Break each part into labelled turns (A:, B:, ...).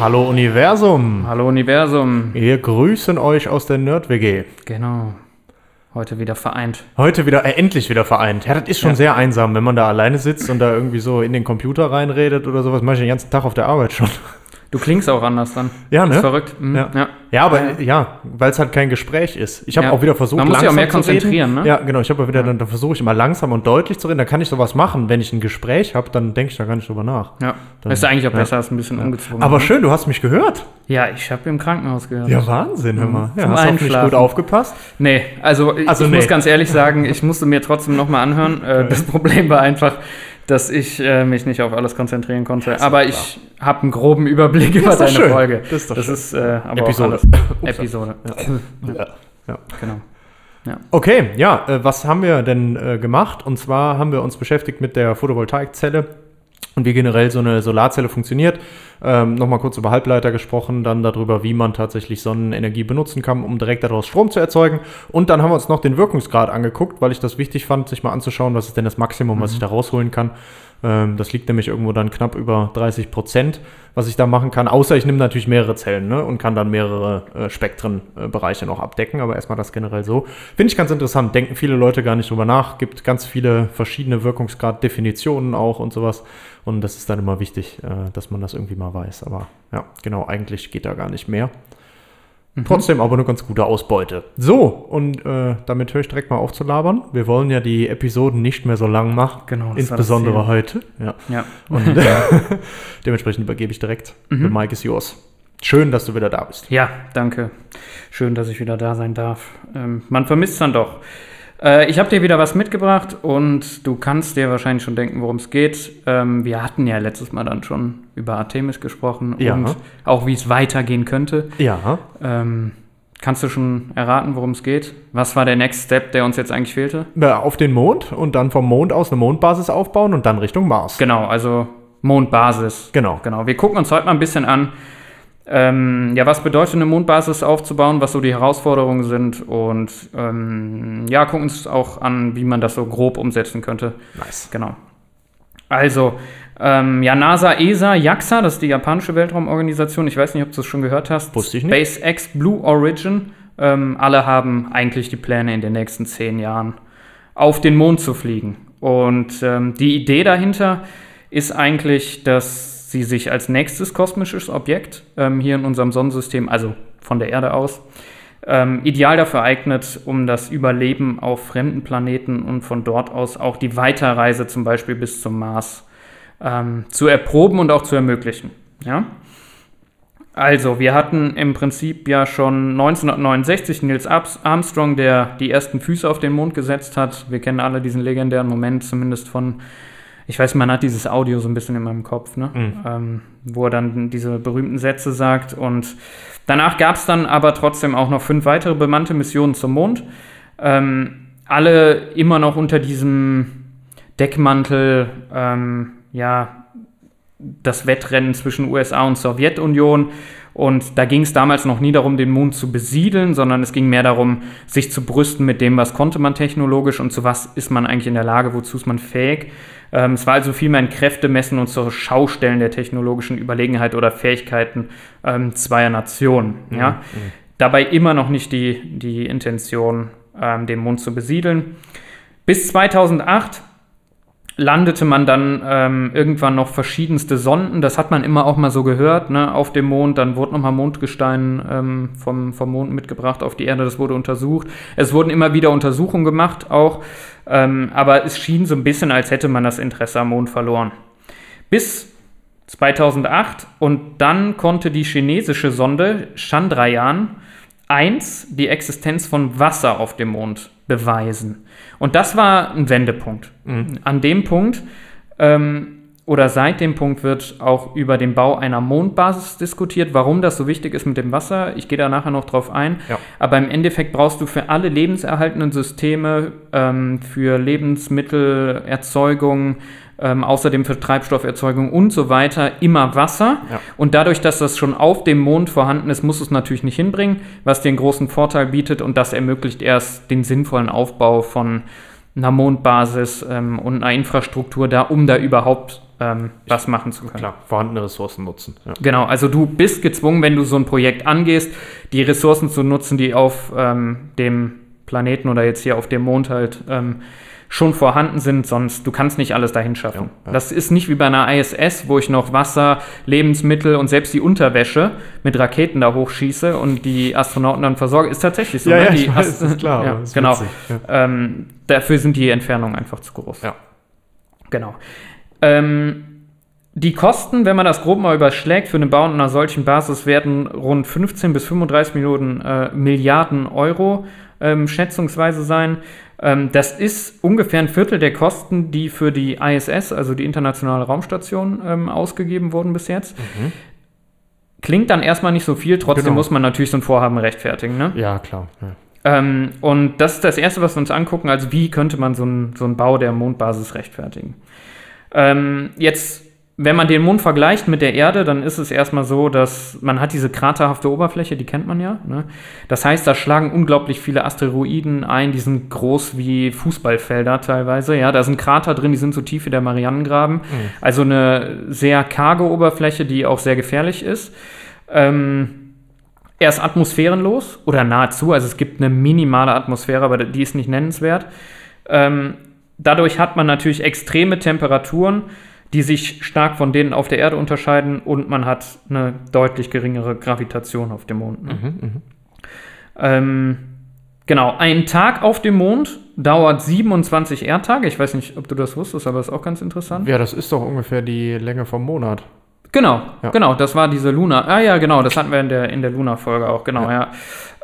A: Hallo Universum.
B: Hallo Universum.
A: Wir grüßen euch aus der Nerd-WG.
B: Genau. Heute wieder vereint.
A: Heute wieder, äh, endlich wieder vereint. Ja, das ist schon
B: Ja.
A: sehr einsam, wenn man da alleine sitzt und da irgendwie so in den Computer reinredet oder sowas. Mach ich den ganzen Tag auf der Arbeit schon.
B: Du klingst auch anders dann.
A: Ja, ne?
B: Ist verrückt. Mhm.
A: Ja.
B: Ja.
A: Ja, aber ja, weil es halt kein Gespräch ist. Ich habe
B: Ja.
A: auch wieder versucht,
B: Man muss sich auch mehr
A: zu reden.
B: konzentrieren, ne?
A: Ja, genau. Ich habe ja wieder, dann, dann versuche ich immer langsam und deutlich zu reden. Da kann ich sowas machen. Wenn ich ein Gespräch habe, dann denke ich da gar nicht drüber nach.
B: Ja.
A: Dann-
B: ist eigentlich auch besser als ein bisschen ungezwungen.
A: Aber schön, du hast mich gehört.
B: Ja, ich habe im Krankenhaus gehört.
A: Ja, Wahnsinn, hör mal. Ja,
B: Zum
A: hast hoffentlich
B: Einschlafen.
A: gut aufgepasst.
B: Nee, also, ich-
A: Also
B: ich
A: nee.
B: muss ganz ehrlich sagen, ich musste mir trotzdem nochmal anhören. Äh, das Problem war einfach, dass ich äh, mich nicht auf alles konzentrieren konnte.
A: ist
B: aber ich habe einen groben Überblick über deine
A: schön.
B: Folge.
A: Das ist doch schön.
B: ist äh, aber
A: Episode.
B: Episode.
A: Ja. Ja.
B: Genau.
A: Okay, ja, äh, was haben wir denn äh, gemacht? Und zwar haben wir uns beschäftigt mit der Photovoltaikzelle und wie generell so eine Solarzelle funktioniert. Ähm, Nochmal kurz über Halbleiter gesprochen, dann darüber, wie man tatsächlich Sonnenenergie benutzen kann, um direkt daraus Strom zu erzeugen. Und dann haben wir uns noch den Wirkungsgrad angeguckt, weil ich das wichtig fand, sich mal anzuschauen, was ist denn das Maximum, was ich da rausholen kann. Ähm, das liegt nämlich irgendwo dann knapp über 30 Prozent, was ich da machen kann. Außer ich nehme natürlich mehrere Zellen ne, und kann dann mehrere äh, Spektrenbereiche noch abdecken. Aber erstmal das generell so. Finde ich ganz interessant. Denken viele Leute gar nicht drüber nach. Gibt ganz viele verschiedene Wirkungsgrad-Definitionen auch und sowas. Und das ist dann immer wichtig, äh, dass man das irgendwie mal weiß. Aber ja, genau, eigentlich geht da gar nicht mehr. Trotzdem aber eine ganz gute Ausbeute. So, und äh, damit höre ich direkt mal auf zu labern. Wir wollen ja die Episoden nicht mehr so lang machen.
B: Genau, das
A: Insbesondere heute. Ja.
B: Ja.
A: Und dementsprechend übergebe ich direkt. The Mike is yours. Schön, dass du wieder da bist.
B: ja, danke. Schön, dass ich wieder da sein darf. Ähm, man vermisst es dann doch. Äh, ich habe dir wieder was mitgebracht und du kannst dir wahrscheinlich schon denken, worum es geht. Ähm, wir hatten ja letztes Mal dann schon über Artemis gesprochen
A: Ja.
B: und auch wie es weitergehen könnte.
A: Ja.
B: Ähm, kannst du schon erraten, worum es geht? Was war der Next Step, der uns jetzt eigentlich fehlte?
A: Ja, Auf den Mond und dann vom Mond aus eine Mondbasis aufbauen und dann Richtung Mars.
B: Genau, also Mondbasis.
A: Genau.
B: Genau. Wir gucken uns heute mal ein bisschen an, ähm, ja, was bedeutet eine Mondbasis aufzubauen, was so die Herausforderungen sind und ähm, ja, gucken uns auch an, wie man das so grob umsetzen könnte.
A: Nice.
B: Genau. Also, ähm, ja, NASA, ESA, JAXA, das ist die japanische Weltraumorganisation. Ich weiß nicht, ob du es schon gehört hast.
A: Wusste ich nicht.
B: SpaceX, Blue Origin. Ähm, alle haben eigentlich die Pläne in den nächsten zehn Jahren auf den Mond zu fliegen. Und ähm, die Idee dahinter ist eigentlich, dass sie sich als nächstes kosmisches Objekt ähm, hier in unserem Sonnensystem, also von der Erde aus, ähm, ideal dafür eignet, um das Überleben auf fremden Planeten und von dort aus auch die Weiterreise zum Beispiel bis zum Mars ähm, zu erproben und auch zu ermöglichen. Ja? Also, wir hatten im Prinzip ja schon 1969 Niels Abs- Armstrong, der die ersten Füße auf den Mond gesetzt hat. Wir kennen alle diesen legendären Moment, zumindest von, ich weiß, man hat dieses Audio so ein bisschen in meinem Kopf, ne? ähm, wo er dann diese berühmten Sätze sagt. Und danach gab es dann aber trotzdem auch noch fünf weitere bemannte Missionen zum Mond. Ähm, alle immer noch unter diesem Deckmantel, ähm, ja, das Wettrennen zwischen USA und Sowjetunion. Und da ging es damals noch nie darum, den Mond zu besiedeln, sondern es ging mehr darum, sich zu brüsten mit dem, was konnte man technologisch und zu was ist man eigentlich in der Lage, wozu ist man fähig. Ähm, es war also vielmehr ein Kräftemessen und zur Schaustellen der technologischen Überlegenheit oder Fähigkeiten ähm, zweier Nationen. Ja? Dabei immer noch nicht die, die Intention, ähm, den Mond zu besiedeln. Bis 2008 landete man dann ähm, irgendwann noch verschiedenste Sonden. Das hat man immer auch mal so gehört, ne, auf dem Mond. Dann wurde nochmal Mondgestein ähm, vom, vom Mond mitgebracht auf die Erde. Das wurde untersucht. Es wurden immer wieder Untersuchungen gemacht auch. Ähm, aber es schien so ein bisschen, als hätte man das Interesse am Mond verloren. Bis 2008 und dann konnte die chinesische Sonde Chandrayaan 1 die Existenz von Wasser auf dem Mond beweisen. Und das war ein Wendepunkt. An dem Punkt ähm, oder seit dem Punkt wird auch über den Bau einer Mondbasis diskutiert, warum das so wichtig ist mit dem Wasser. Ich gehe da nachher noch drauf ein.
A: Ja.
B: Aber im Endeffekt brauchst du für alle lebenserhaltenden Systeme, ähm, für Lebensmittelerzeugung, ähm, außerdem für Treibstofferzeugung und so weiter immer Wasser.
A: Ja.
B: Und dadurch, dass das schon auf dem Mond vorhanden ist, muss es natürlich nicht hinbringen, was den großen Vorteil bietet und das ermöglicht erst den sinnvollen Aufbau von einer Mondbasis ähm, und einer Infrastruktur da, um da überhaupt ähm, was machen zu können.
A: Klar, vorhandene Ressourcen nutzen. Ja.
B: Genau, also du bist gezwungen, wenn du so ein Projekt angehst, die Ressourcen zu nutzen, die auf ähm, dem Planeten oder jetzt hier auf dem Mond halt ähm, schon vorhanden sind, sonst du kannst nicht alles dahin schaffen.
A: Ja, ja.
B: Das ist nicht wie bei einer ISS, wo ich noch Wasser, Lebensmittel und selbst die Unterwäsche mit Raketen da hochschieße und die Astronauten dann versorge. Ist tatsächlich so.
A: Ja,
B: ne?
A: ja,
B: die
A: weiß, ist klar,
B: Ja,
A: ist
B: genau.
A: witzig.
B: Ähm, dafür sind die Entfernungen einfach zu groß.
A: Ja.
B: Genau. Ähm, die Kosten, wenn man das grob mal überschlägt, für den Bau einer solchen Basis werden rund 15 bis 35 Millionen, äh, Milliarden Euro ähm, schätzungsweise sein. Ähm, das ist ungefähr ein Viertel der Kosten, die für die ISS, also die Internationale Raumstation, ähm, ausgegeben wurden bis jetzt. Klingt dann erstmal nicht so viel, trotzdem
A: Genau.
B: muss man natürlich so ein Vorhaben rechtfertigen. Ne?
A: Ja, klar. Ja.
B: Ähm, und das ist das Erste, was wir uns angucken. Also wie könnte man so einen so Bau der Mondbasis rechtfertigen? Ähm, jetzt, wenn man den Mond vergleicht mit der Erde, dann ist es erstmal so, dass man hat diese kraterhafte Oberfläche, die kennt man ja. Ne? Das heißt, da schlagen unglaublich viele Asteroiden ein, die sind groß wie Fußballfelder teilweise. Ja, da sind Krater drin, die sind so tief wie der Marianengraben. Also eine sehr karge Oberfläche, die auch sehr gefährlich ist. Ähm, er ist atmosphärenlos oder nahezu, also es gibt eine minimale Atmosphäre, aber die ist nicht nennenswert. Ähm, dadurch hat man natürlich extreme Temperaturen, die sich stark von denen auf der Erde unterscheiden und man hat eine deutlich geringere Gravitation auf dem Mond. Ne? Ähm, genau, ein Tag auf dem Mond dauert 27 Erdtage. Ich weiß nicht, ob du das wusstest, aber ist auch ganz interessant.
A: ja, das ist doch ungefähr die Länge vom Monat.
B: Genau,
A: Ja.
B: genau, das war diese Luna. Ah ja, genau, das hatten wir in der, in der Luna-Folge auch, genau, ja.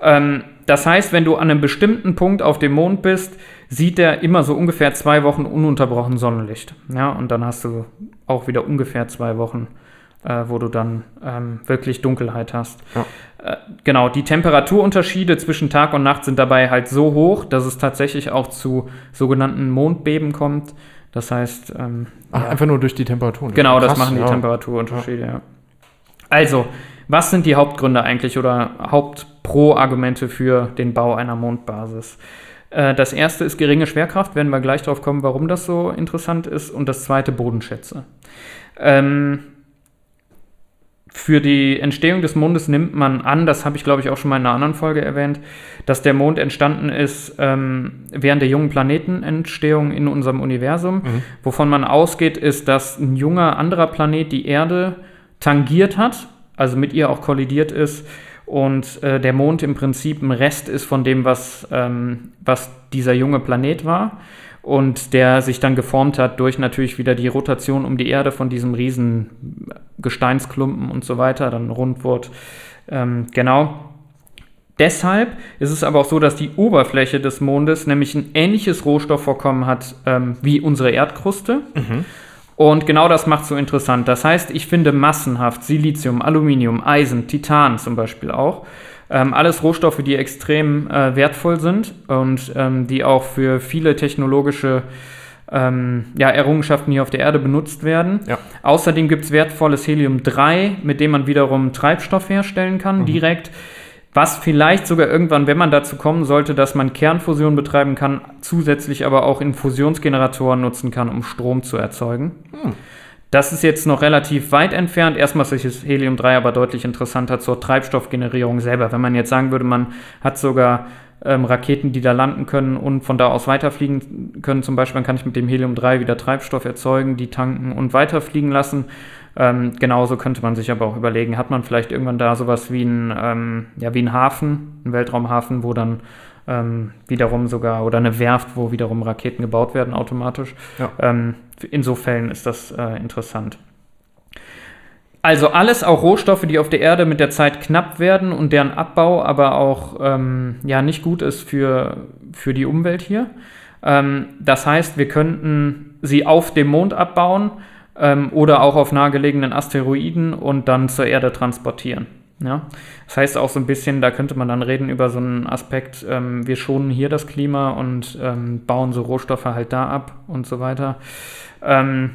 B: Ähm, das heißt, wenn du an einem bestimmten Punkt auf dem Mond bist, sieht der immer so ungefähr zwei Wochen ununterbrochen Sonnenlicht. Ja, und dann hast du auch wieder ungefähr zwei Wochen, äh, wo du dann ähm, wirklich Dunkelheit hast.
A: Ja.
B: Äh, genau, die Temperaturunterschiede zwischen Tag und Nacht sind dabei halt so hoch, dass es tatsächlich auch zu sogenannten Mondbeben kommt. Das heißt, ähm,
A: Ach,
B: ja.
A: einfach nur durch die Temperatur.
B: Genau, das
A: Krass,
B: machen die
A: ja.
B: Temperaturunterschiede, ja. Also, was sind die Hauptgründe eigentlich oder Hauptpro-Argumente für den Bau einer Mondbasis? Äh, Das erste ist geringe Schwerkraft, werden wir gleich drauf kommen, warum das so interessant ist. Und das zweite Bodenschätze. Ähm, für die Entstehung des Mondes nimmt man an, das habe ich glaube ich auch schon mal in einer anderen Folge erwähnt, dass der Mond entstanden ist ähm, während der jungen Planetenentstehung in unserem Universum. Wovon man ausgeht, ist, dass ein junger anderer Planet die Erde tangiert hat, also mit ihr auch kollidiert ist und äh, der Mond im Prinzip ein Rest ist von dem, was, ähm, was dieser junge Planet war und der sich dann geformt hat durch natürlich wieder die Rotation um die Erde von diesem riesen Gesteinsklumpen und so weiter, dann rund wurde. Ähm, genau. Deshalb ist es aber auch so, dass die Oberfläche des Mondes nämlich ein ähnliches Rohstoffvorkommen hat ähm, wie unsere Erdkruste. Und genau das macht so interessant. Das heißt, ich finde massenhaft Silizium, Aluminium, Eisen, Titan zum Beispiel auch. Ähm, alles Rohstoffe, die extrem äh, wertvoll sind und ähm, die auch für viele technologische ähm, ja, Errungenschaften hier auf der Erde benutzt werden.
A: Ja.
B: Außerdem gibt es wertvolles Helium-3, mit dem man wiederum Treibstoff herstellen kann, direkt. Was vielleicht sogar irgendwann, wenn man dazu kommen sollte, dass man Kernfusion betreiben kann, zusätzlich aber auch in Fusionsgeneratoren nutzen kann, um Strom zu erzeugen. Das ist jetzt noch relativ weit entfernt. Erstmal ist das Helium-3 aber deutlich interessanter zur Treibstoffgenerierung selber. Wenn man jetzt sagen würde, man hat sogar ähm, Raketen, die da landen können und von da aus weiterfliegen können, zum Beispiel, dann kann ich mit dem Helium-3 wieder Treibstoff erzeugen, die tanken und weiterfliegen lassen. Ähm, genauso könnte man sich aber auch überlegen, hat man vielleicht irgendwann da sowas wie ein, ähm, ja, wie ein Hafen, ein Weltraumhafen, wo dann ähm, wiederum sogar, oder eine Werft, wo wiederum Raketen gebaut werden automatisch.
A: Ja.
B: Ähm, in so Fällen ist das äh, interessant. Also alles auch Rohstoffe, die auf der Erde mit der Zeit knapp werden und deren Abbau aber auch ähm, ja, nicht gut ist für, für die Umwelt hier. Ähm, das heißt, wir könnten sie auf dem Mond abbauen, ähm, oder auch auf nahegelegenen Asteroiden und dann zur Erde transportieren. Ja? Das heißt auch so ein bisschen, da könnte man dann reden über so einen Aspekt, ähm, wir schonen hier das Klima und ähm, bauen so Rohstoffe halt da ab und so weiter. Ähm,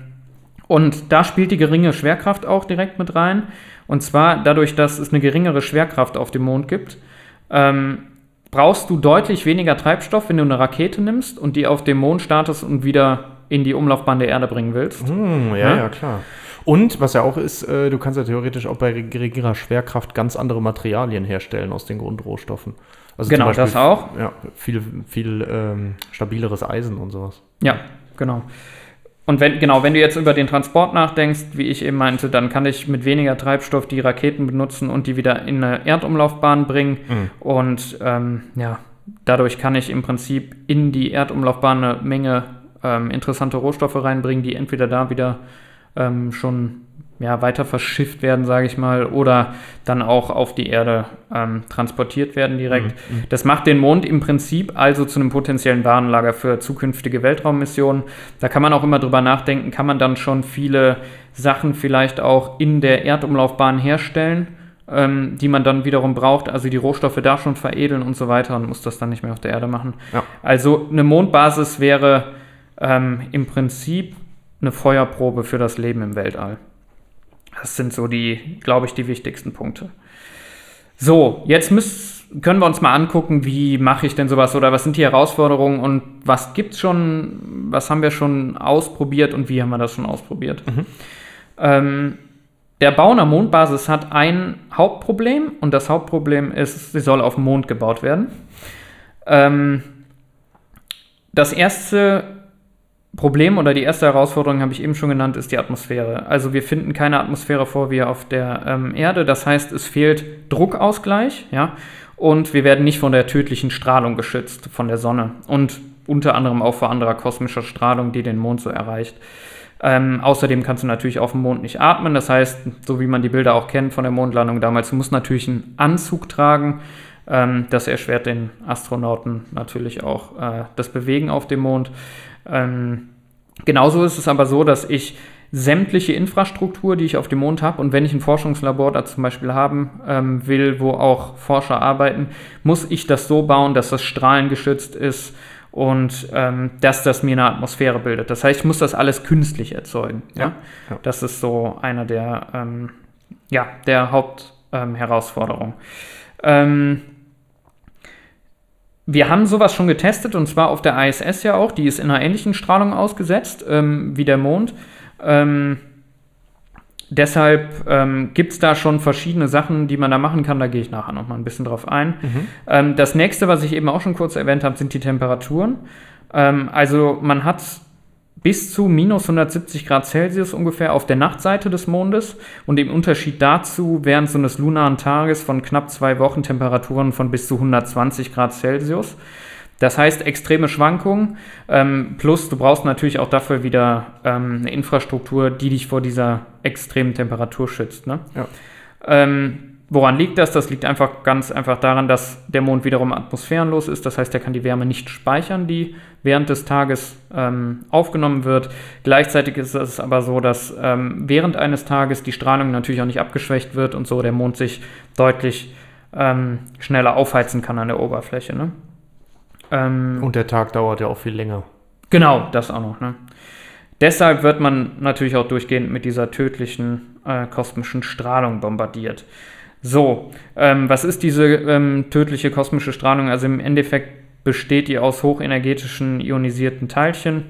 B: und da spielt die geringe Schwerkraft auch direkt mit rein. Und zwar dadurch, dass es eine geringere Schwerkraft auf dem Mond gibt, ähm, brauchst du deutlich weniger Treibstoff, wenn du eine Rakete nimmst und die auf dem Mond startest und wieder in die Umlaufbahn der Erde bringen willst.
A: Hm, ja, ja, ja, klar. Und was ja auch ist, äh, du kannst ja theoretisch auch bei geringerer Schwerkraft ganz andere Materialien herstellen aus den Grundrohstoffen.
B: Also genau, Beispiel, das auch.
A: Ja, viel, viel ähm, stabileres Eisen und sowas.
B: Ja, genau. Und wenn, genau, wenn du jetzt über den Transport nachdenkst, wie ich eben meinte, dann kann ich mit weniger Treibstoff die Raketen benutzen und die wieder in eine Erdumlaufbahn bringen. Mhm. Und ähm, ja, dadurch kann ich im Prinzip in die Erdumlaufbahn eine Menge ähm, interessante Rohstoffe reinbringen, die entweder da wieder ähm, schon ja, weiter verschifft werden, sage ich mal, oder dann auch auf die Erde ähm, transportiert werden direkt. Mhm, mhm. Das macht den Mond im Prinzip also zu einem potenziellen Warenlager für zukünftige Weltraummissionen. Da kann man auch immer drüber nachdenken, kann man dann schon viele Sachen vielleicht auch in der Erdumlaufbahn herstellen, ähm, die man dann wiederum braucht, also die Rohstoffe da schon veredeln und so weiter und muss das dann nicht mehr auf der Erde machen. Ja. Also eine Mondbasis wäre ähm, im Prinzip eine Feuerprobe für das Leben im Weltall. Das sind so die, glaube ich, die wichtigsten Punkte. So, jetzt müssen, können wir uns mal angucken, wie mache ich denn sowas oder was sind die Herausforderungen und was gibt es schon, was haben wir schon ausprobiert und wie haben wir das schon ausprobiert. Mhm. Ähm, der Bau einer Mondbasis hat ein Hauptproblem und das Hauptproblem ist, sie soll auf dem Mond gebaut werden. Ähm, das erste Problem oder die erste Herausforderung habe ich eben schon genannt, ist die Atmosphäre. Also wir finden keine Atmosphäre vor wie auf der ähm, Erde. Das heißt, es fehlt Druckausgleich, ja, und wir werden nicht von der tödlichen Strahlung geschützt, von der Sonne und unter anderem auch vor anderer kosmischer Strahlung, die den Mond so erreicht. Ähm, außerdem kannst du natürlich auf dem Mond nicht atmen. Das heißt, so wie man die Bilder auch kennt von der Mondlandung damals, du musst natürlich einen Anzug tragen. Ähm, das erschwert den Astronauten natürlich auch äh, das Bewegen auf dem Mond. Ähm, genauso ist es aber so, dass ich sämtliche Infrastruktur, die ich auf dem Mond habe, und wenn ich ein Forschungslabor da zum Beispiel haben ähm, will, wo auch Forscher arbeiten, muss ich das so bauen, dass das strahlengeschützt ist und ähm, dass das mir eine Atmosphäre bildet. Das heißt, ich muss das alles künstlich erzeugen. Ja? ja? ja. Das ist so eine der, ähm, ja, der Hauptherausforderungen. Ähm, wir haben sowas schon getestet und zwar auf der ISS ja auch. Die ist in einer ähnlichen Strahlung ausgesetzt ähm, wie der Mond. Ähm, deshalb ähm, gibt es da schon verschiedene Sachen, die man da machen kann. Da gehe ich nachher noch mal ein bisschen drauf ein. Mhm. Ähm, das nächste, was ich eben auch schon kurz erwähnt habe, sind die Temperaturen. Ähm, also man hat bis zu minus 170 Grad Celsius ungefähr auf der Nachtseite des Mondes und im Unterschied dazu während so eines lunaren Tages von knapp zwei Wochen Temperaturen von bis zu 120 Grad Celsius. Das heißt extreme Schwankungen, ähm, plus du brauchst natürlich auch dafür wieder ähm, eine Infrastruktur, die dich vor dieser extremen Temperatur schützt. Ne? Ja. Ähm, Woran liegt das? Das liegt einfach ganz einfach daran, dass der Mond wiederum atmosphärenlos ist. Das heißt, er kann die Wärme nicht speichern, die während des Tages ähm, aufgenommen wird. Gleichzeitig ist es aber so, dass ähm, während eines Tages die Strahlung natürlich auch nicht abgeschwächt wird und so der Mond sich deutlich ähm, schneller aufheizen kann an der Oberfläche. Ne?
A: Ähm, und der Tag dauert ja auch viel länger.
B: Genau, das auch noch. Ne? Deshalb wird man natürlich auch durchgehend mit dieser tödlichen äh, kosmischen Strahlung bombardiert. So, ähm, was ist diese ähm, tödliche kosmische Strahlung? Also im Endeffekt besteht die aus hochenergetischen ionisierten Teilchen.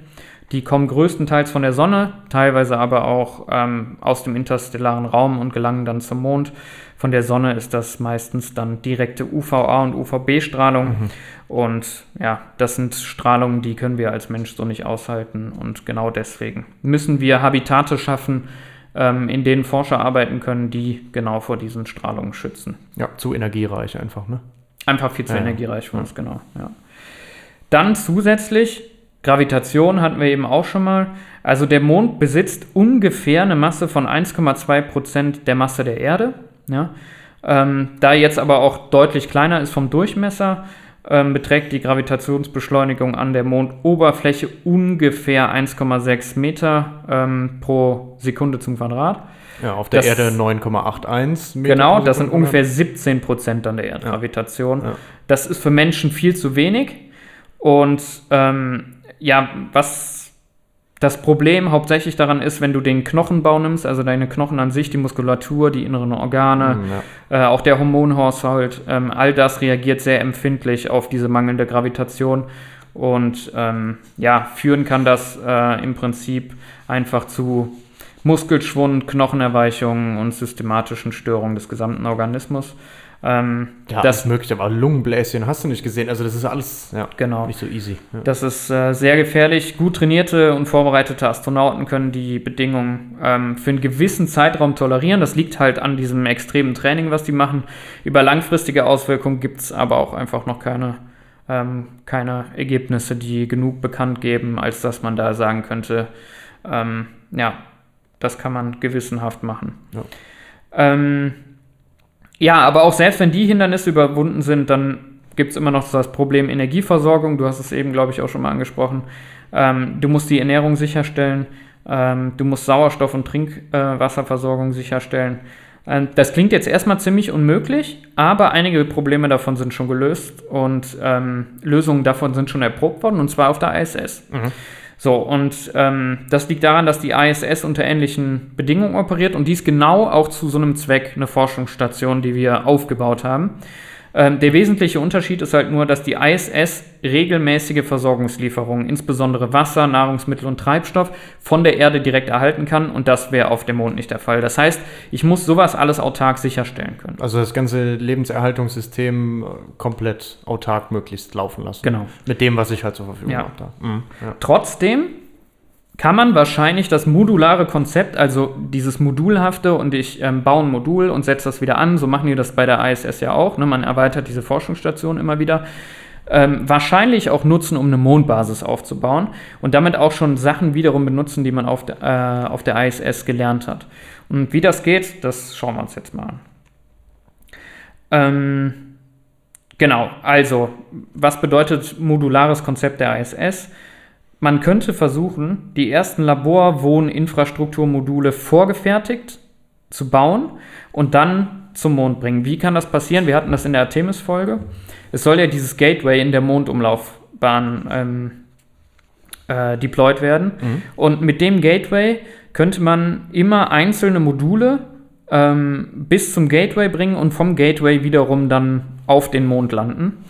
B: Die kommen größtenteils von der Sonne, teilweise aber auch ähm, aus dem interstellaren Raum und gelangen dann zum Mond. Von der Sonne ist das meistens dann direkte UVA und UVB-Strahlung. Mhm. Und ja, das sind Strahlungen, die können wir als Mensch so nicht aushalten. Und genau deswegen müssen wir Habitate schaffen, ähm, in denen Forscher arbeiten können, die genau vor diesen Strahlungen schützen.
A: Ja, zu energiereich einfach, ne?
B: Einfach viel zu ja, energiereich für uns, genau. Ja. Dann zusätzlich, Gravitation hatten wir eben auch schon mal. Also der Mond besitzt ungefähr eine Masse von 1,2 Prozent der Masse der Erde. Ja? Ähm, da jetzt aber auch deutlich kleiner ist vom Durchmesser, ähm, beträgt die Gravitationsbeschleunigung an der Mondoberfläche ungefähr 1,6 Meter ähm, pro Sekunde zum Quadrat.
A: Ja, auf der
B: Das-
A: Erde 9,81 Meter.
B: Genau, das sind ungefähr 17 Prozent an der Erdgravitation.
A: Ja.
B: Das ist für Menschen viel zu wenig. Und ähm, ja, was das Problem hauptsächlich daran ist, wenn du den Knochenbau nimmst, also deine Knochen an sich, die Muskulatur, die inneren Organe,
A: Hm, Ja.
B: äh, auch der Hormonhaushalt, ähm, all das reagiert sehr empfindlich auf diese mangelnde Gravitation. Und ähm, ja, führen kann das äh, im Prinzip einfach zu Muskelschwund, Knochenerweichungen und systematischen Störungen des gesamten Organismus. Ähm,
A: Ja, das möglich, aber Lungenbläschen hast du nicht gesehen. Also das ist alles ja,
B: Genau.
A: nicht so easy. Ja.
B: Das ist äh, sehr gefährlich. Gut trainierte und vorbereitete Astronauten können die Bedingungen ähm, für einen gewissen Zeitraum tolerieren. Das liegt halt an diesem extremen Training, was die machen. Über langfristige Auswirkungen gibt es aber auch einfach noch keine, ähm, keine Ergebnisse, die genug bekannt geben, als dass man da sagen könnte, ähm, ja, das kann man gewissenhaft machen.
A: Ja.
B: Ähm, ja, aber auch selbst wenn die Hindernisse überwunden sind, dann gibt es immer noch das Problem Energieversorgung. Du hast es eben, glaube ich, auch schon mal angesprochen. Ähm, du musst die Ernährung sicherstellen. Ähm, du musst Sauerstoff- und Trinkwasserversorgung sicherstellen. Ähm, das klingt jetzt erstmal ziemlich unmöglich, aber einige Probleme davon sind schon gelöst und ähm, Lösungen davon sind schon erprobt worden, und zwar auf der ISS.
A: Mhm.
B: So, und ähm, das liegt daran, dass die ISS unter ähnlichen Bedingungen operiert und dies genau auch zu so einem Zweck, eine Forschungsstation, die wir aufgebaut haben. Ähm, der wesentliche Unterschied ist halt nur, dass die ISS regelmäßige Versorgungslieferungen, insbesondere Wasser, Nahrungsmittel und Treibstoff, von der Erde direkt erhalten kann und das wäre auf dem Mond nicht der Fall. Das heißt, ich muss sowas alles autark sicherstellen können.
A: Also das ganze Lebenserhaltungssystem äh, komplett autark möglichst laufen lassen.
B: Genau.
A: Mit dem, was ich halt zur Verfügung
B: Ja.
A: habe. Mhm. Ja.
B: Trotzdem kann man wahrscheinlich das modulare Konzept, also dieses Modulhafte und ich ähm, baue ein Modul und setze das wieder an, so machen die das bei der ISS ja auch, ne? man erweitert diese Forschungsstation immer wieder, ähm, wahrscheinlich auch nutzen, um eine Mondbasis aufzubauen und damit auch schon Sachen wiederum benutzen, die man auf der, äh, auf der ISS gelernt hat. Und wie das geht, das schauen wir uns jetzt mal an. Ähm, genau, also, was bedeutet modulares Konzept der ISS? Man könnte versuchen, die ersten Labor-Wohn-Infrastrukturmodule vorgefertigt zu bauen und dann zum Mond bringen. Wie kann das passieren? Wir hatten das in der Artemis-Folge. Es soll ja dieses Gateway in der Mondumlaufbahn ähm, äh, deployed werden.
A: Mhm.
B: Und mit dem Gateway könnte man immer einzelne Module ähm, bis zum Gateway bringen und vom Gateway wiederum dann auf den Mond landen.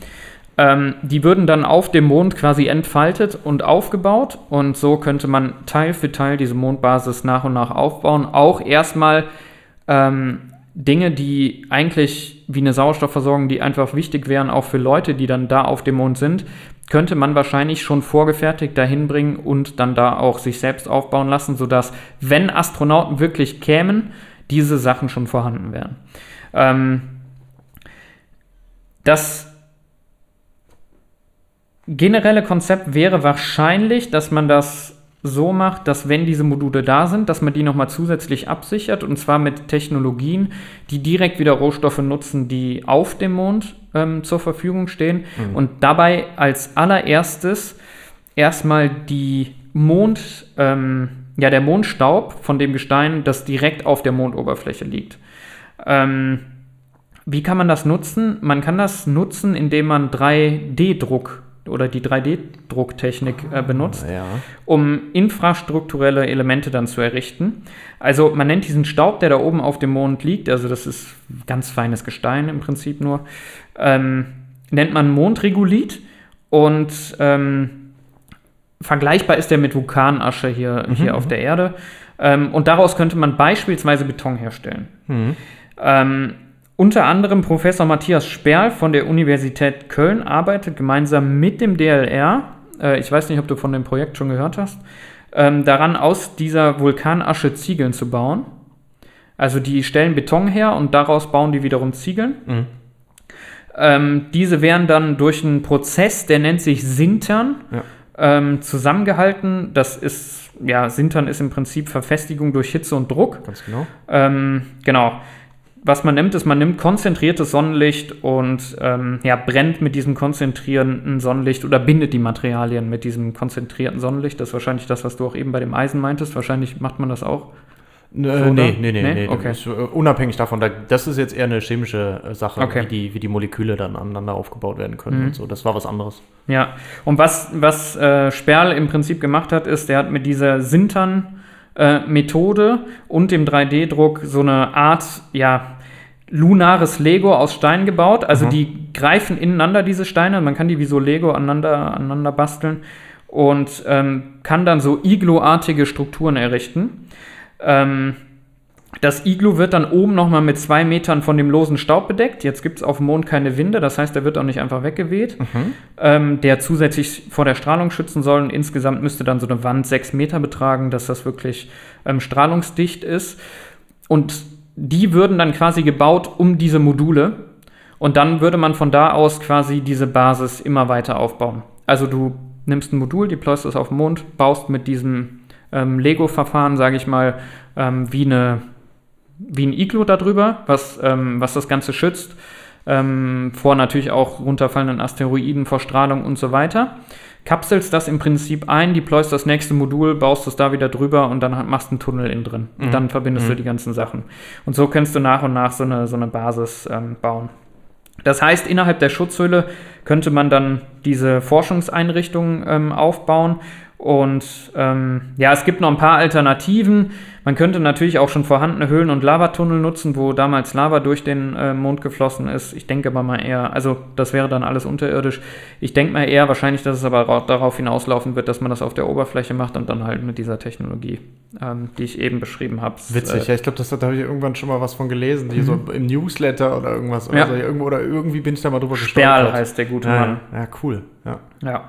B: Ähm, die würden dann auf dem Mond quasi entfaltet und aufgebaut und so könnte man Teil für Teil diese Mondbasis nach und nach aufbauen. Auch erstmal ähm, Dinge, die eigentlich wie eine Sauerstoffversorgung, die einfach wichtig wären, auch für Leute, die dann da auf dem Mond sind, könnte man wahrscheinlich schon vorgefertigt dahin bringen und dann da auch sich selbst aufbauen lassen, sodass, wenn Astronauten wirklich kämen, diese Sachen schon vorhanden wären. Ähm, das generelle Konzept wäre wahrscheinlich, dass man das so macht, dass wenn diese Module da sind, dass man die nochmal zusätzlich absichert und zwar mit Technologien, die direkt wieder Rohstoffe nutzen, die auf dem Mond ähm, zur Verfügung stehen und dabei als allererstes erstmal die Mond, ähm, ja, der Mondstaub von dem Gestein, das direkt auf der Mondoberfläche liegt. Ähm, wie kann man das nutzen? Man kann das nutzen, indem man 3D-Druck oder die 3D-Drucktechnik äh, benutzt
A: Ja.
B: um infrastrukturelle Elemente dann zu errichten. Also man nennt diesen Staub, der da oben auf dem Mond liegt, also das ist ganz feines Gestein im Prinzip nur, ähm, nennt man Mondregulit und ähm, vergleichbar ist der mit Vulkanasche hier, hier auf der Erde. Ähm, und daraus könnte man beispielsweise Beton herstellen.
A: Mhm.
B: Unter anderem Professor Matthias Sperl von der Universität Köln arbeitet gemeinsam mit dem DLR, äh, ich weiß nicht, ob du von dem Projekt schon gehört hast, ähm, daran, aus dieser Vulkanasche Ziegeln zu bauen. Also die stellen Beton her und daraus bauen die wiederum Ziegeln.
A: Mhm.
B: Ähm, diese werden dann durch einen Prozess, der nennt sich Sintern,
A: Ja.
B: ähm, zusammengehalten. Das ist, ja, Sintern ist im Prinzip Verfestigung durch Hitze und Druck.
A: Ganz genau.
B: Ähm, genau. Was man nimmt, ist, man nimmt konzentriertes Sonnenlicht und ähm, ja, brennt mit diesem konzentrierenden Sonnenlicht oder bindet die Materialien mit diesem konzentrierten Sonnenlicht. Das ist wahrscheinlich das, was du auch eben bei dem Eisen meintest. Wahrscheinlich macht man das auch.
A: Äh,
B: So,
A: nee,
B: oder?
A: nee, nee,
B: Nee?
A: nee.
B: Okay.
A: Ist, äh, unabhängig davon, da, das ist jetzt eher eine chemische äh, Sache,
B: Okay.
A: wie, die, wie die Moleküle dann aneinander aufgebaut werden können
B: Mhm.
A: und so. Das war was anderes.
B: Ja, und was, was äh, Sperl im Prinzip gemacht hat, ist, der hat mit dieser Sintern-Methode und dem 3D-Druck so eine Art, ja, lunares Lego aus Stein gebaut. Also
A: Mhm.
B: die greifen ineinander, diese Steine. Man kann die wie so Lego aneinander, aneinander basteln und ähm, kann dann so Iglo-artige Strukturen errichten. Ähm, das Iglu wird dann oben nochmal mit zwei Metern von dem losen Staub bedeckt. Jetzt gibt es auf dem Mond keine Winde, das heißt, der wird auch nicht einfach weggeweht ähm, der zusätzlich vor der Strahlung schützen soll. Und insgesamt müsste dann so eine Wand sechs Meter betragen, dass das wirklich ähm, strahlungsdicht ist. Und die würden dann quasi gebaut um diese Module. Und dann würde man von da aus quasi diese Basis immer weiter aufbauen. Also du nimmst ein Modul, deployst es auf den Mond, baust mit diesem ähm, Lego-Verfahren, sage ich mal, ähm, wie, eine, wie ein Iglo darüber, was, ähm, was das Ganze schützt ähm, vor natürlich auch runterfallenden Asteroiden, vor Strahlung und so weiter. Kapselst das im Prinzip ein, deployst das nächste Modul, baust es da wieder drüber und dann machst einen Tunnel innen drin. Und dann verbindest du die ganzen Sachen. Und so kannst du nach und nach so eine, so eine Basis ähm, bauen. Das heißt, innerhalb der Schutzhülle könnte man dann diese Forschungseinrichtungen ähm, aufbauen. Und ähm, ja, es gibt noch ein paar Alternativen. Man könnte natürlich auch schon vorhandene Höhlen und Lavatunnel nutzen, wo damals Lava durch den äh, Mond geflossen ist. Ich denke aber mal eher, also das wäre dann alles unterirdisch. Ich denke mal eher wahrscheinlich, dass es aber ra- darauf hinauslaufen wird, dass man das auf der Oberfläche macht und dann halt mit dieser Technologie, ähm, die ich eben beschrieben habe.
A: Witzig,
B: Äh,
A: ja, ich glaube, da habe ich irgendwann schon mal was von gelesen, die so im Newsletter oder irgendwas.
B: Mhm. Ja.
A: Oder, so, irgendwo, oder irgendwie bin ich da mal drüber
B: Sperl heißt der gute
A: Ja,
B: Mann.
A: ja, cool. Ja.
B: Ja.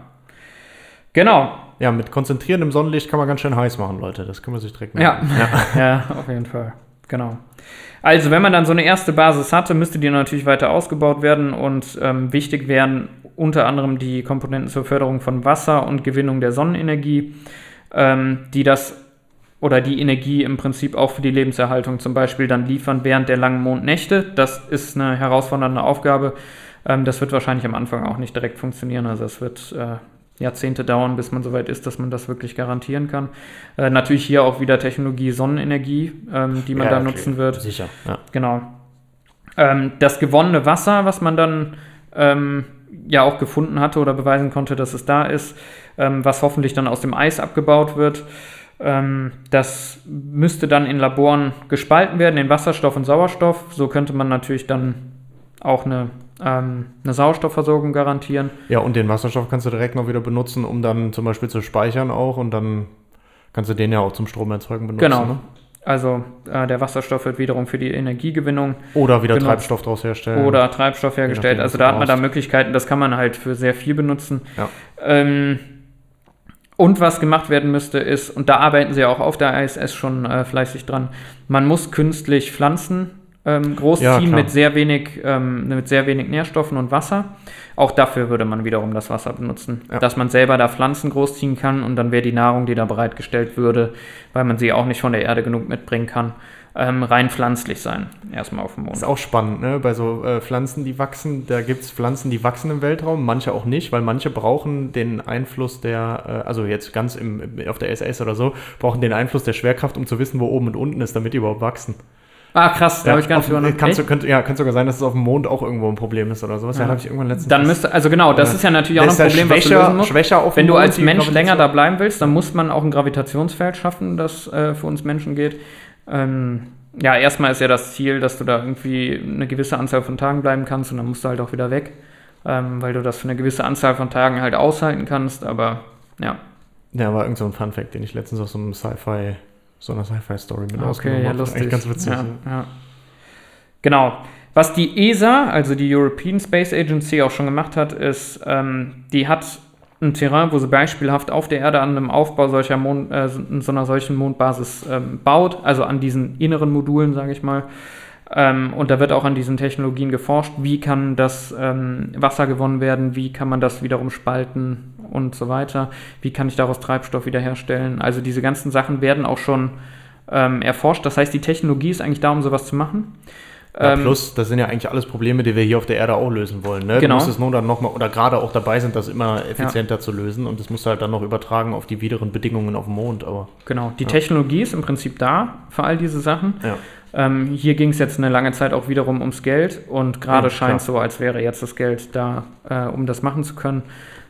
B: Genau.
A: ja, mit konzentrierendem Sonnenlicht kann man ganz schön heiß machen, Leute. Das können wir sich direkt
B: Ja.
A: merken.
B: ja, auf jeden Fall. Genau. Also, wenn man dann so eine erste Basis hatte, müsste die natürlich weiter ausgebaut werden und ähm, wichtig wären unter anderem die Komponenten zur Förderung von Wasser und Gewinnung der Sonnenenergie, ähm, die das oder die Energie im Prinzip auch für die Lebenserhaltung zum Beispiel dann liefern während der langen Mondnächte. Das ist eine herausfordernde Aufgabe. Ähm, das wird wahrscheinlich am Anfang auch nicht direkt funktionieren. Also es wird äh, Jahrzehnte dauern, bis man soweit ist, dass man das wirklich garantieren kann. Äh, natürlich hier auch wieder Technologie Sonnenenergie, ähm, die man
A: Ja,
B: da
A: okay.
B: nutzen wird.
A: Sicher, ja.
B: Genau. Ähm, das gewonnene Wasser, was man dann ähm, ja auch gefunden hatte oder beweisen konnte, dass es da ist, ähm, was hoffentlich dann aus dem Eis abgebaut wird, ähm, das müsste dann in Laboren gespalten werden in Wasserstoff und Sauerstoff. So könnte man natürlich dann auch eine, ähm, eine Sauerstoffversorgung garantieren.
A: Ja, und den Wasserstoff kannst du direkt noch wieder benutzen, um dann zum Beispiel zu speichern auch und dann kannst du den ja auch zum Stromerzeugen benutzen.
B: Genau.
A: Ne?
B: Also äh, der Wasserstoff wird wiederum für die Energiegewinnung
A: Oder wieder
B: Benutzt.
A: Treibstoff daraus herstellen.
B: oder Treibstoff hergestellt.
A: nachdem,
B: Also da hat man da. Möglichkeiten, das kann man halt für sehr viel benutzen.
A: Ja.
B: Ähm, und was gemacht werden müsste, ist, und da arbeiten sie auch auf der ISS schon äh, fleißig dran, man muss künstlich Pflanzen ähm, großziehen
A: Ja,
B: mit, sehr wenig, ähm, mit sehr wenig Nährstoffen und Wasser. Auch dafür würde man wiederum das Wasser benutzen.
A: Ja.
B: Dass man selber da Pflanzen großziehen kann und dann wäre die Nahrung, die da bereitgestellt würde, weil man sie auch nicht von der Erde genug mitbringen kann, ähm, rein pflanzlich sein. Erstmal auf dem Mond.
A: ist auch spannend, ne? Bei so äh, Pflanzen, die wachsen, da gibt es Pflanzen, die wachsen im Weltraum, manche auch nicht, weil manche brauchen den Einfluss der, äh, also jetzt ganz im- auf der SS oder so, brauchen den Einfluss der Schwerkraft, um zu wissen, wo oben und unten ist, damit die überhaupt wachsen.
B: Ah, krass, da habe ich gar nicht
A: auf,
B: drüber nachgedacht.
A: kannst Ja, kann sogar sein, dass es auf dem Mond auch irgendwo ein Problem ist oder sowas. Ja,
B: Ja.
A: habe ich irgendwann letztens.
B: Dann müsste, also genau, das
A: Ja.
B: ist ja natürlich auch noch ein
A: ja
B: Problem, was du
A: schwächer-
B: lösen musst.
A: schwächer auf
B: Wenn du als Mensch länger da bleiben willst, dann muss man auch ein Gravitationsfeld schaffen, das äh, für uns Menschen geht. Ähm, ja, erstmal ist ja das Ziel, dass du da irgendwie eine gewisse Anzahl von Tagen bleiben kannst und dann musst du halt auch wieder weg, ähm, weil du das für eine gewisse Anzahl von Tagen halt aushalten kannst, aber ja.
A: Ja, war irgend so ein Fun-Fact, den ich letztens aus so einem Sci-Fi, so einer Sci-Fi-Story mit
B: Okay,
A: ausgenommen
B: ja, lustig.
A: Eigentlich ganz witzig.
B: Ja, ja. Genau. Was die ESA, also die European Space Agency, auch schon gemacht hat, ist, ähm, die hat ein Terrain, wo sie beispielhaft auf der Erde an einem Aufbau solcher Mond, äh, so einer solchen Mondbasis ähm, baut, also an diesen inneren Modulen, sage ich mal. Ähm, und da wird auch an diesen Technologien geforscht, wie kann das ähm, Wasser gewonnen werden, wie kann man das wiederum spalten und so weiter, wie kann ich daraus Treibstoff wiederherstellen. Also diese ganzen Sachen werden auch schon ähm, erforscht. Das heißt, die Technologie ist eigentlich da, um sowas zu machen.
A: Ja,
B: Ähm,
A: plus, das sind ja eigentlich alles Probleme, die wir hier auf der Erde auch lösen wollen. Ne?
B: Genau.
A: Du musst es nur dann nochmal, oder gerade auch dabei sind, das immer effizienter zu lösen und das musst du halt dann noch übertragen auf die wideren Bedingungen auf dem Mond. Aber
B: Genau, die Technologie ist im Prinzip da für all diese Sachen.
A: ja,
B: Ähm, hier ging es jetzt eine lange Zeit auch wiederum ums Geld und gerade
A: Ja,
B: scheint
A: klar.
B: so, als wäre jetzt das Geld da, äh, um das machen zu können.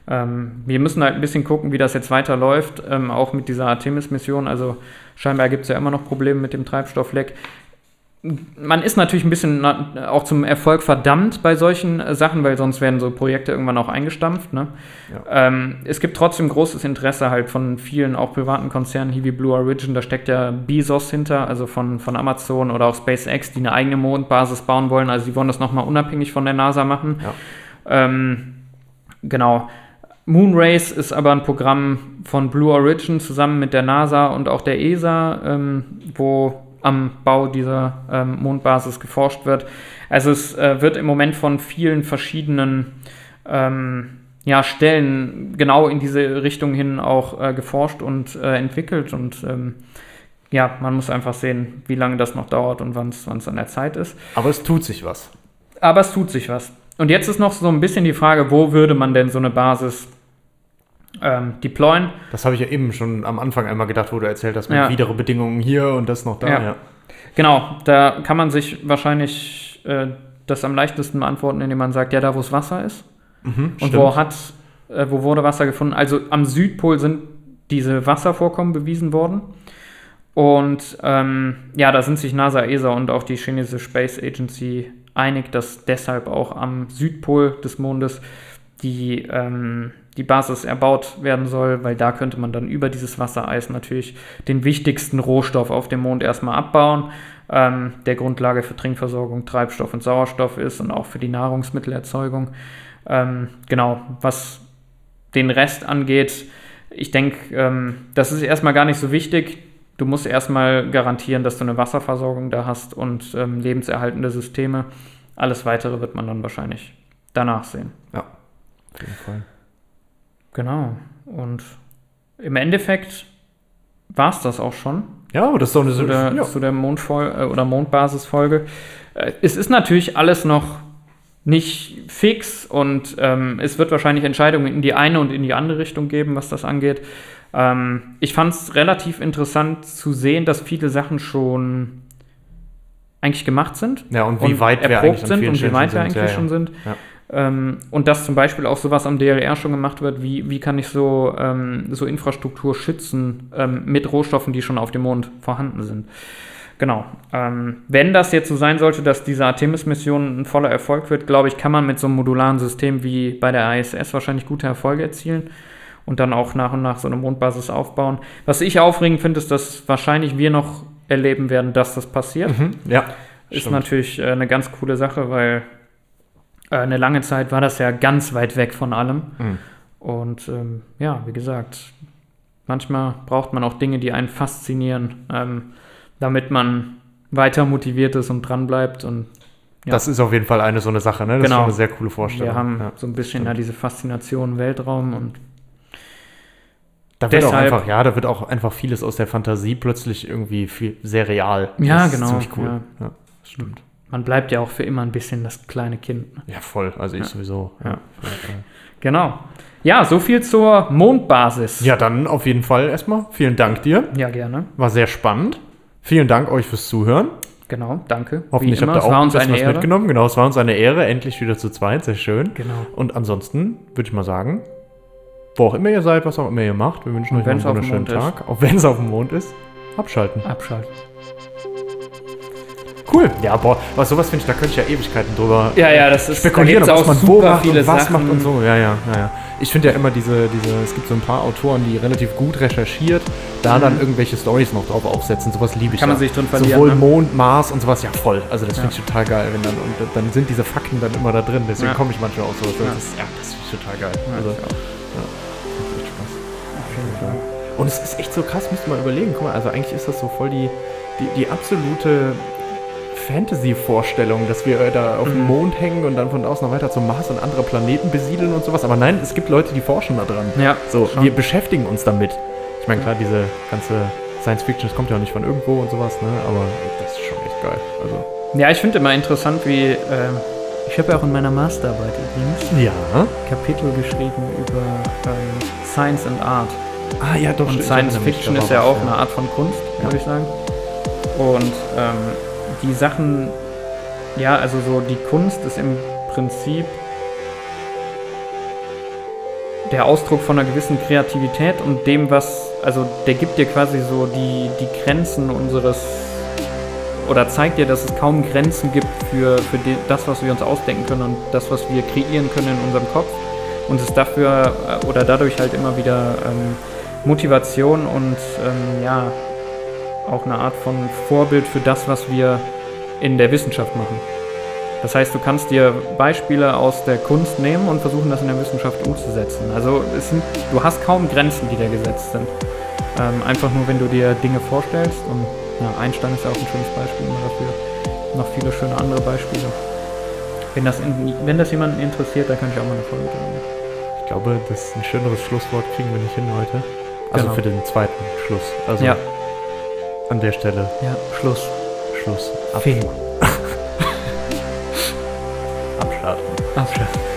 B: Ähm, wir müssen halt ein bisschen gucken, wie das jetzt weiterläuft, ähm, auch mit dieser Artemis-Mission. Also scheinbar gibt es ja immer noch Probleme mit dem Treibstoffleck. Man ist natürlich ein bisschen auch zum Erfolg verdammt bei solchen äh, Sachen, weil sonst werden so Projekte irgendwann auch eingestampft. Ne? Ähm, es gibt trotzdem großes Interesse halt von vielen auch privaten Konzernen hier wie Blue Origin. Da steckt ja Bezos hinter, also von, von Amazon oder auch SpaceX, die eine eigene Mondbasis bauen wollen. Also die wollen das nochmal unabhängig von der NASA machen.
A: Ja.
B: Ähm, genau. Moonrace ist aber ein Programm von Blue Origin zusammen mit der NASA und auch der ESA, ähm, wo am Bau dieser ähm, Mondbasis geforscht wird. Also es äh, wird im Moment von vielen verschiedenen ähm, ja, Stellen genau in diese Richtung hin auch äh, geforscht und äh, entwickelt. Und ähm, ja, man muss einfach sehen, wie lange das noch dauert und wann es an der Zeit ist.
A: aber es tut sich was.
B: Aber es tut sich was. Und jetzt ist noch so ein bisschen die Frage, wo würde man denn so eine Basis ähm, deployen?
A: Das habe ich ja eben schon am Anfang einmal gedacht, wo du erzählt hast, mit
B: Ja.
A: widere Bedingungen hier und das noch da.
B: Ja.
A: Ja.
B: Genau, da kann man sich wahrscheinlich äh, das am leichtesten beantworten, indem man sagt, ja, da wo es Wasser ist.
A: Mhm,
B: Und wo hat, äh, wo wurde Wasser gefunden? Also am Südpol sind diese Wasservorkommen bewiesen worden. Und ähm, ja, da sind sich NASA, ESA und auch die chinesische Space Agency einig, dass deshalb auch am Südpol des Mondes die, ähm, die Basis erbaut werden soll, weil da könnte man dann über dieses Wassereis natürlich den wichtigsten Rohstoff auf dem Mond erstmal abbauen, ähm, der Grundlage für Trinkversorgung, Treibstoff und Sauerstoff ist und auch für die Nahrungsmittelerzeugung. Ähm, genau, was den Rest angeht, ich denke, ähm, das ist erstmal gar nicht so wichtig. Du musst erstmal garantieren, dass du eine Wasserversorgung da hast und ähm, lebenserhaltende Systeme. Alles weitere wird man dann wahrscheinlich danach sehen.
A: Ja, auf jeden Fall.
B: Genau. Und im Endeffekt war es das auch schon
A: Ja, aber das ist doch eine
B: zu der,
A: ja.
B: zu der Mondfol äh, oder Mondbasisfolge. Äh, es ist natürlich alles noch nicht fix und ähm, es wird wahrscheinlich Entscheidungen in die eine und in die andere Richtung geben, was das angeht. Ähm, ich fand es relativ interessant zu sehen, dass viele Sachen schon eigentlich gemacht sind
A: Ja, und wie weit wir eigentlich
B: sind und wie weit wir eigentlich schon sind.
A: Ja.
B: Ähm, und dass zum Beispiel auch sowas am DLR schon gemacht wird, wie, wie kann ich so, ähm, so Infrastruktur schützen ähm, mit Rohstoffen, die schon auf dem Mond vorhanden sind. Genau. Ähm, wenn das jetzt so sein sollte, dass diese Artemis-Mission ein voller Erfolg wird, glaube ich, kann man mit so einem modularen System wie bei der ISS wahrscheinlich gute Erfolge erzielen und dann auch nach und nach so eine Mondbasis aufbauen. Was ich aufregend finde, ist, dass wahrscheinlich wir noch erleben werden, dass das passiert.
A: Mhm. Ja,
B: Ist
A: stimmt.
B: natürlich äh, eine ganz coole Sache, weil äh, eine lange Zeit war das ja ganz weit weg von allem.
A: Mhm.
B: Und ähm, ja, wie gesagt, manchmal braucht man auch Dinge, die einen faszinieren, ähm, damit man weiter motiviert ist und dran bleibt. Und Ja.
A: Das ist auf jeden Fall eine so eine Sache, ne? Das
B: Genau.
A: ist eine sehr coole Vorstellung.
B: wir haben
A: ja.
B: so ein bisschen ja diese Faszination Weltraum und
A: Da wird auch
B: deshalb-
A: einfach, ja, da wird auch einfach vieles aus der Fantasie plötzlich irgendwie viel, sehr real.
B: Ja,
A: das
B: genau,
A: Ist ziemlich cool.
B: ja.
A: Ja. stimmt.
B: Man bleibt ja auch für immer ein bisschen das kleine Kind. ne?
A: Ja, voll. Also ich
B: Ja.
A: sowieso.
B: Ja. Genau. Ja, so viel zur Mondbasis.
A: Ja, dann auf jeden Fall erstmal vielen Dank dir.
B: Ja, gerne.
A: War sehr spannend. Vielen Dank euch fürs Zuhören.
B: Genau, danke.
A: Hoffentlich habt ihr auch ein
B: uns
A: bisschen was
B: Ehre.
A: mitgenommen. Genau, es war uns eine Ehre. Endlich wieder zu zweit. Sehr schön.
B: Genau.
A: Und ansonsten würde ich mal sagen, wo auch immer ihr seid, was auch immer ihr macht, wir wünschen
B: Und
A: euch noch einen wunderschönen Tag. Auch wenn es auf dem Mond ist. Abschalten.
B: Abschalten.
A: Cool. Ja, boah, was sowas finde ich, da könnte ich ja Ewigkeiten drüber
B: Ja, ja, das ist
A: spekulieren,
B: da
A: was
B: gibt's
A: man wo macht und was
B: Sachen.
A: macht und so. Ja, ja, ja, ja. Ich finde ja immer diese, diese, es gibt so ein paar Autoren, die relativ gut recherchiert, da dann irgendwelche Stories noch drauf aufsetzen. Sowas liebe ich
B: Mhm. Kann man
A: ja.
B: sich drin verlieren,
A: Sowohl
B: ne?
A: Mond, Mars und sowas, ja voll. Also das finde ich total geil. Wenn dann, und dann sind diese Fakten dann immer da drin. Deswegen komme ich manchmal auch so. Das,
B: Ja.
A: ist, ja, das finde ich total geil.
B: Ja,
A: also.
B: Auf.
A: Und es ist echt so krass, müsst ihr mal überlegen. Guck mal, also eigentlich ist das so voll die, die, die absolute Fantasy-Vorstellung, dass wir äh, da auf dem
B: Mhm.
A: Mond hängen und dann von außen noch weiter zum Mars und andere Planeten besiedeln und sowas. Aber nein, es gibt Leute, die forschen da dran.
B: Ja,
A: So,
B: schon.
A: wir beschäftigen uns damit. Ich meine, klar, diese ganze Science Fiction, das kommt ja auch nicht von irgendwo und sowas, ne? Aber das ist schon echt geil. Also,
B: Ja, ich finde immer interessant, wie. Äh, ich habe ja auch in meiner Masterarbeit übrigens
A: Ja.
B: Kapitel geschrieben über ähm, Science and Art.
A: Ah, ja, doch.
B: Und
A: stimmt.
B: Science Fiction ist ja auch eine Art von Kunst,
A: Ja.
B: würde ich sagen. Und ähm, die Sachen, ja, also so die Kunst ist im Prinzip der Ausdruck von einer gewissen Kreativität und dem, was, also der gibt dir quasi so die, die Grenzen unseres, oder zeigt dir, dass es kaum Grenzen gibt für, für die, das, was wir uns ausdenken können und das, was wir kreieren können in unserem Kopf. Und es dafür äh, oder dadurch halt immer wieder ähm, Motivation und ähm, ja, auch eine Art von Vorbild für das, was wir in der Wissenschaft machen. Das heißt, du kannst dir Beispiele aus der Kunst nehmen und versuchen, das in der Wissenschaft umzusetzen. Also es sind, du hast kaum Grenzen, die da gesetzt sind. Ähm, einfach nur, wenn du dir Dinge vorstellst. Und ja, Einstein ist ja auch ein schönes Beispiel dafür. Noch viele schöne andere Beispiele. Wenn das, in, wenn das jemanden interessiert, dann kann ich auch mal eine Folge machen.
A: Ich glaube, das ist ein schöneres Schlusswort kriegen wir nicht hin heute. Also
B: Genau.
A: für den zweiten Schluss. Also
B: Ja.
A: An der Stelle
B: Ja, Schluss.
A: Schluss.
B: Film.
A: Abschalten.
B: Abschluss.